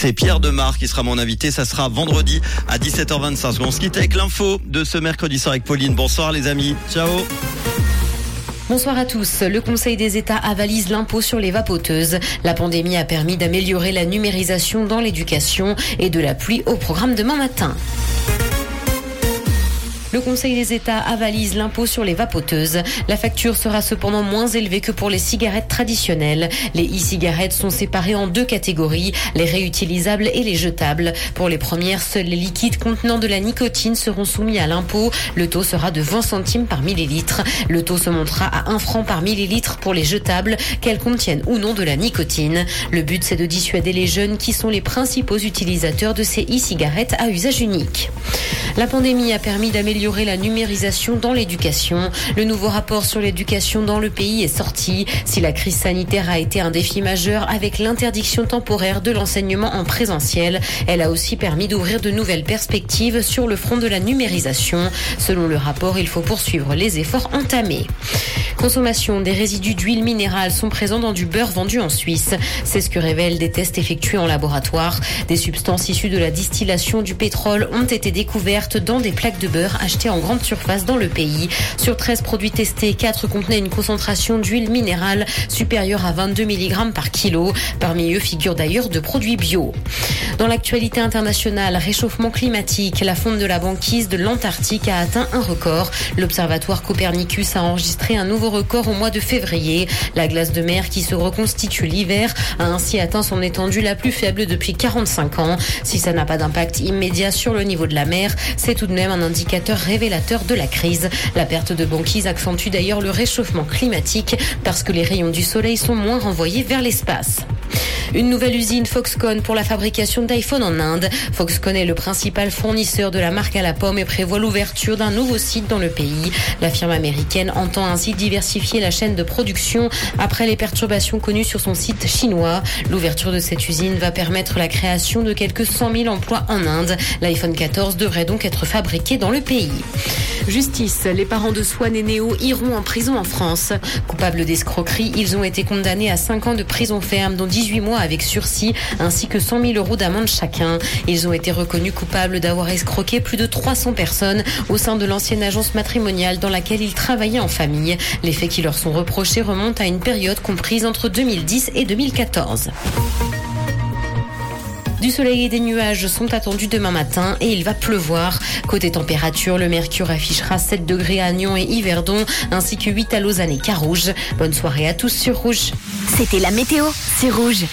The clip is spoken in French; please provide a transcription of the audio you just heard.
C'est Pierre Demar qui sera mon invité. Ça sera vendredi à 17h25. On se quitte avec l'info de ce mercredi soir avec Pauline. Bonsoir les amis. Ciao. Bonsoir à tous. Le Conseil des États avalise l'impôt sur les vapoteuses. La pandémie a permis d'améliorer la numérisation dans l'éducation et de la pluie au programme demain matin. Le Conseil des États avalise l'impôt sur les vapoteuses. La facture sera cependant moins élevée que pour les cigarettes traditionnelles. Les e-cigarettes sont séparées en deux catégories, les réutilisables et les jetables. Pour les premières, seuls les liquides contenant de la nicotine seront soumis à l'impôt. Le taux sera de 20 centimes par millilitre. Le taux se montera à 1 franc par millilitre pour les jetables, qu'elles contiennent ou non de la nicotine. Le but, c'est de dissuader les jeunes qui sont les principaux utilisateurs de ces e-cigarettes à usage unique. La pandémie a permis d'améliorer la numérisation dans l'éducation. Le nouveau rapport sur l'éducation dans le pays est sorti. Si la crise sanitaire a été un défi majeur avec l'interdiction temporaire de l'enseignement en présentiel, elle a aussi permis d'ouvrir de nouvelles perspectives sur le front de la numérisation. Selon le rapport, il faut poursuivre les efforts entamés. Consommation des résidus d'huile minérale sont présents dans du beurre vendu en Suisse. C'est ce que révèlent des tests effectués en laboratoire. Des substances issues de la distillation du pétrole ont été découvertes dans des plaques de beurre achetées en grande surface dans le pays. Sur 13 produits testés, 4 contenaient une concentration d'huile minérale supérieure à 22 mg par kilo. Parmi eux figurent d'ailleurs de produits bio. Dans l'actualité internationale, réchauffement climatique, la fonte de la banquise de l'Antarctique a atteint un record. L'observatoire Copernicus a enregistré un nouveau record au mois de février. La glace de mer qui se reconstitue l'hiver a ainsi atteint son étendue la plus faible depuis 45 ans. Si ça n'a pas d'impact immédiat sur le niveau de la mer, c'est tout de même un indicateur révélateur de la crise. La perte de banquise accentue d'ailleurs le réchauffement climatique parce que les rayons du soleil sont moins renvoyés vers l'espace. Une nouvelle usine Foxconn pour la fabrication d'iPhone en Inde. Foxconn est le principal fournisseur de la marque à la pomme et prévoit l'ouverture d'un nouveau site dans le pays. La firme américaine entend ainsi diversifier la chaîne de production après les perturbations connues sur son site chinois. L'ouverture de cette usine va permettre la création de quelques 100 000 emplois en Inde. L'iPhone 14 devrait donc être fabriqué dans le pays. Justice, les parents de Swan et Néo iront en prison en France. Coupables d'escroquerie, ils ont été condamnés à 5 ans de prison ferme, dont 18 avec sursis, ainsi que 100 000 euros d'amende chacun. Ils ont été reconnus coupables d'avoir escroqué plus de 300 personnes au sein de l'ancienne agence matrimoniale dans laquelle ils travaillaient en famille. Les faits qui leur sont reprochés remontent à une période comprise entre 2010 et 2014. Du soleil et des nuages sont attendus demain matin et il va pleuvoir. Côté température, le mercure affichera 7 degrés à Nyon et Yverdon ainsi que 8 à Lausanne et Carouge. Bonne soirée à tous sur Rouge. C'était la météo, c'est Rouge.